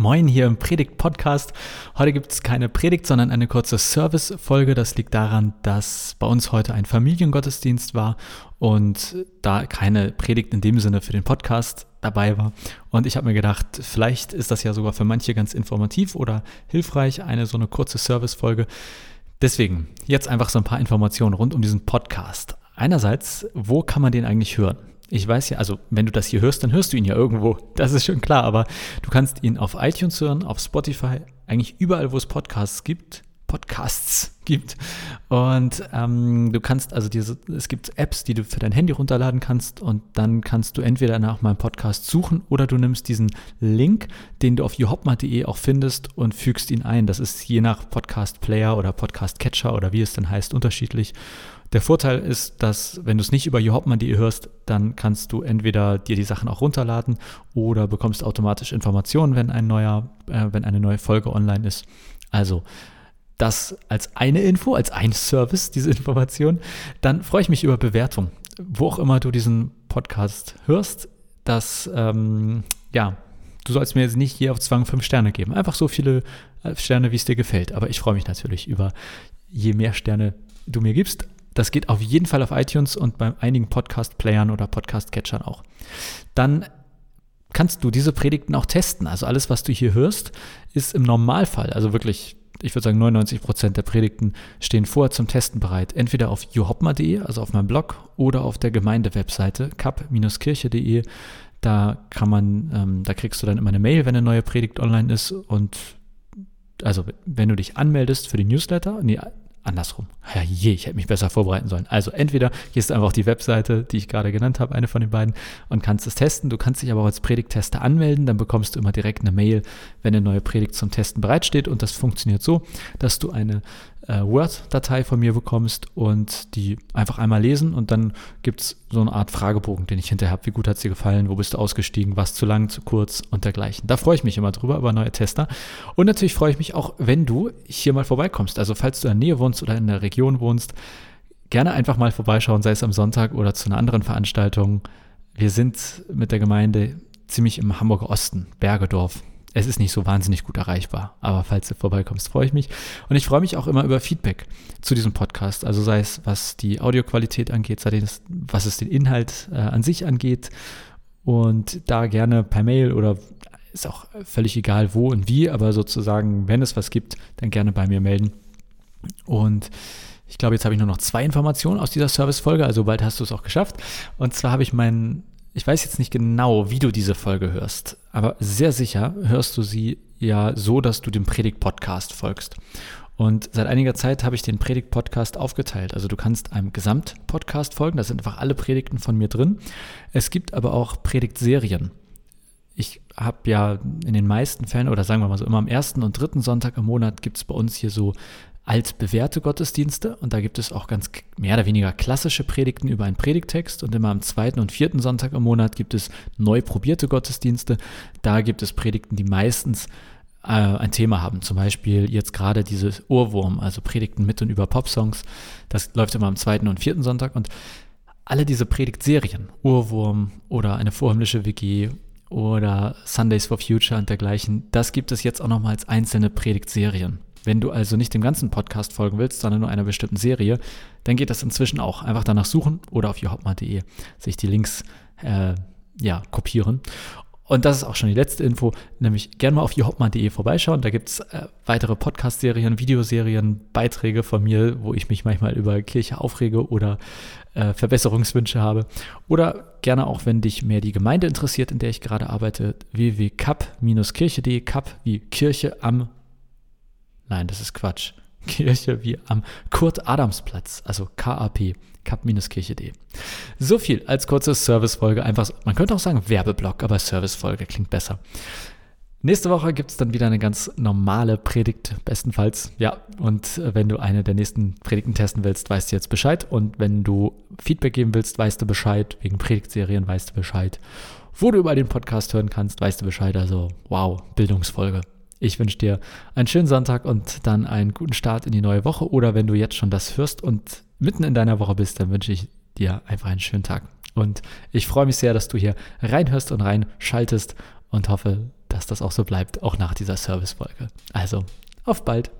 Moin hier im Predigt-Podcast. Heute gibt es keine Predigt, sondern eine kurze Service-Folge. Das liegt daran, dass bei uns heute ein Familiengottesdienst war und da keine Predigt in dem Sinne für den Podcast dabei war. Und ich habe mir gedacht, vielleicht ist das ja sogar für manche ganz informativ oder hilfreich, eine so eine kurze Service-Folge. Deswegen jetzt einfach so ein paar Informationen rund um diesen Podcast. Einerseits, wo kann man den eigentlich hören? Ich weiß ja, also wenn du das hier hörst, dann hörst du ihn ja irgendwo. Das ist schon klar, aber du kannst ihn auf iTunes hören, auf Spotify, eigentlich überall, wo es Podcasts gibt. Podcasts gibt. Und ähm, du kannst also diese, es gibt Apps, die du für dein Handy runterladen kannst und dann kannst du entweder nach meinem Podcast suchen oder du nimmst diesen Link, den du auf johopma.de auch findest und fügst ihn ein. Das ist je nach Podcast Player oder Podcast Catcher oder wie es dann heißt unterschiedlich. Der Vorteil ist, dass wenn du es nicht über johopman.de hörst, dann kannst du entweder dir die Sachen auch runterladen oder bekommst automatisch Informationen, wenn ein neuer, äh, wenn eine neue Folge online ist. Also das als eine Info, als ein Service, diese Information. Dann freue ich mich über Bewertung. Wo auch immer du diesen Podcast hörst, dass, ähm, ja, du sollst mir jetzt nicht hier auf Zwang fünf Sterne geben. Einfach so viele äh, Sterne, wie es dir gefällt. Aber ich freue mich natürlich über je mehr Sterne du mir gibst. Das geht auf jeden Fall auf iTunes und bei einigen Podcast-Playern oder Podcast-Catchern auch. Dann kannst du diese Predigten auch testen. Also alles, was du hier hörst, ist im Normalfall, also wirklich, ich würde sagen 99 Prozent der Predigten stehen vorher zum Testen bereit. Entweder auf johopma.de, also auf meinem Blog, oder auf der Gemeindewebseite kap-kirche.de. Da kann man, ähm, da kriegst du dann immer eine Mail, wenn eine neue Predigt online ist und also wenn du dich anmeldest für die Newsletter, nee, andersrum. Ja, je, ich hätte mich besser vorbereiten sollen. Also entweder gehst du einfach auf die Webseite, die ich gerade genannt habe, eine von den beiden, und kannst es testen. Du kannst dich aber auch als Predigtester anmelden, dann bekommst du immer direkt eine Mail, wenn eine neue Predigt zum Testen bereitsteht. Und das funktioniert so, dass du eine äh, Word-Datei von mir bekommst und die einfach einmal lesen und dann gibt es so eine Art Fragebogen, den ich hinterher habe. Wie gut hat es dir gefallen? Wo bist du ausgestiegen? Was zu lang, zu kurz und dergleichen. Da freue ich mich immer drüber, über neue Tester. Und natürlich freue ich mich auch, wenn du hier mal vorbeikommst. Also falls du in der Nähe wohnst oder in der Region wohnst, gerne einfach mal vorbeischauen, sei es am Sonntag oder zu einer anderen Veranstaltung. Wir sind mit der Gemeinde ziemlich im Hamburger Osten, Bergedorf es ist nicht so wahnsinnig gut erreichbar. Aber falls du vorbeikommst, freue ich mich. Und ich freue mich auch immer über Feedback zu diesem Podcast. Also sei es, was die Audioqualität angeht, sei es, was es den Inhalt äh, an sich angeht. Und da gerne per Mail oder ist auch völlig egal wo und wie, aber sozusagen, wenn es was gibt, dann gerne bei mir melden. Und ich glaube, jetzt habe ich nur noch zwei Informationen aus dieser Service-Folge, also bald hast du es auch geschafft. Und zwar habe ich meinen ich weiß jetzt nicht genau, wie du diese Folge hörst, aber sehr sicher hörst du sie ja so, dass du dem Predigt-Podcast folgst. Und seit einiger Zeit habe ich den Predigt-Podcast aufgeteilt. Also du kannst einem Gesamt-Podcast folgen, da sind einfach alle Predigten von mir drin. Es gibt aber auch Predigtserien. Ich habe ja in den meisten Fällen, oder sagen wir mal so, immer am ersten und dritten Sonntag im Monat gibt es bei uns hier so altbewährte Gottesdienste und da gibt es auch ganz mehr oder weniger klassische Predigten über einen Predigtext und immer am zweiten und vierten Sonntag im Monat gibt es neu probierte Gottesdienste. Da gibt es Predigten, die meistens äh, ein Thema haben. Zum Beispiel jetzt gerade dieses Ohrwurm, also Predigten mit und über Popsongs. Das läuft immer am zweiten und vierten Sonntag und alle diese Predigtserien, Ohrwurm oder eine vorhimmlische WG oder Sundays for Future und dergleichen, das gibt es jetzt auch nochmal als einzelne Predigtserien. Wenn du also nicht dem ganzen Podcast folgen willst, sondern nur einer bestimmten Serie, dann geht das inzwischen auch. Einfach danach suchen oder auf johopma.de sich die Links äh, ja, kopieren. Und das ist auch schon die letzte Info, nämlich gerne mal auf johopma.de vorbeischauen. Da gibt es äh, weitere Podcast-Serien, Videoserien, Beiträge von mir, wo ich mich manchmal über Kirche aufrege oder äh, Verbesserungswünsche habe. Oder gerne auch, wenn dich mehr die Gemeinde interessiert, in der ich gerade arbeite, www.kap-kirche.de, Kap wie Kirche am Nein, das ist Quatsch. Kirche wie am Kurt-Adams-Platz, also KAP, kap-kirche.de. So viel als kurze Servicefolge. Einfach, man könnte auch sagen Werbeblock, aber Servicefolge klingt besser. Nächste Woche gibt es dann wieder eine ganz normale Predigt, bestenfalls. Ja, und äh, wenn du eine der nächsten Predigten testen willst, weißt du jetzt Bescheid. Und wenn du Feedback geben willst, weißt du Bescheid. Wegen Predigtserien weißt du Bescheid. Wo du über den Podcast hören kannst, weißt du Bescheid. Also, wow, Bildungsfolge. Ich wünsche dir einen schönen Sonntag und dann einen guten Start in die neue Woche. Oder wenn du jetzt schon das hörst und mitten in deiner Woche bist, dann wünsche ich dir einfach einen schönen Tag. Und ich freue mich sehr, dass du hier reinhörst und reinschaltest und hoffe, dass das auch so bleibt, auch nach dieser Servicefolge. Also, auf bald!